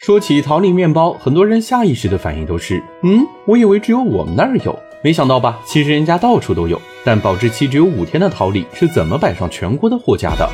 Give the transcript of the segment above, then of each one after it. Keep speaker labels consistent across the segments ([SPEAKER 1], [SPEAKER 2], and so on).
[SPEAKER 1] 说起桃李面包，很多人下意识的反应都是，嗯，我以为只有我们那儿有，没想到吧？其实人家到处都有。但保质期只有五天的桃李是怎么摆上全国的货架的？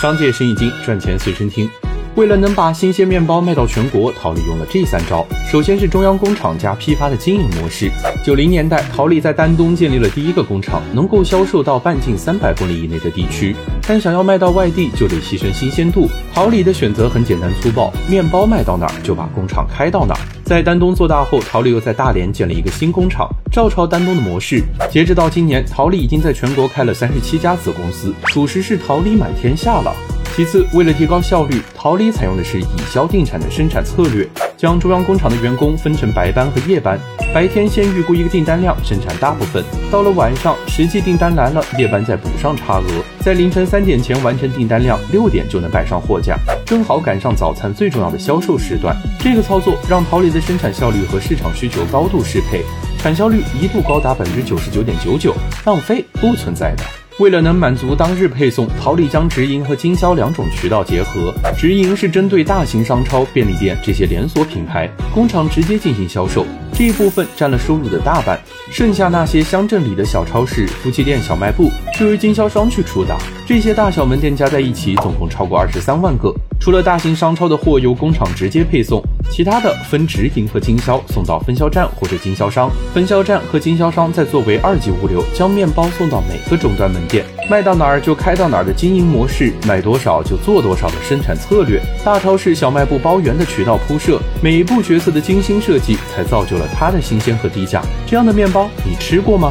[SPEAKER 1] 商界生意经，赚钱随身听。为了能把新鲜面包卖到全国，桃李用了这三招。首先是中央工厂加批发的经营模式。九零年代，桃李在丹东建立了第一个工厂，能够销售到半径三百公里以内的地区。但想要卖到外地，就得牺牲新鲜度。桃李的选择很简单粗暴，面包卖到哪儿就把工厂开到哪儿。在丹东做大后，桃李又在大连建了一个新工厂，照抄丹东的模式。截止到今年，桃李已经在全国开了三十七家子公司，属实是桃李满天下了。其次，为了提高效率，桃李采用的是以销定产的生产策略，将中央工厂的员工分成白班和夜班。白天先预估一个订单量，生产大部分；到了晚上，实际订单来了，夜班再补上差额，在凌晨三点前完成订单量，六点就能摆上货架，正好赶上早餐最重要的销售时段。这个操作让桃李的生产效率和市场需求高度适配，产销率一度高达百分之九十九点九九，浪费不存在的。为了能满足当日配送，桃李将直营和经销两种渠道结合。直营是针对大型商超、便利店这些连锁品牌，工厂直接进行销售，这一部分占了收入的大半。剩下那些乡镇里的小超市、夫妻店、小卖部，就由经销商去出打。这些大小门店加在一起，总共超过二十三万个。除了大型商超的货由工厂直接配送，其他的分直营和经销送到分销站或者经销商，分销站和经销商再作为二级物流，将面包送到每个终端门店，卖到哪儿就开到哪儿的经营模式，卖多少就做多少的生产策略，大超市、小卖部包圆的渠道铺设，每一步角色的精心设计，才造就了它的新鲜和低价。这样的面包，你吃过吗？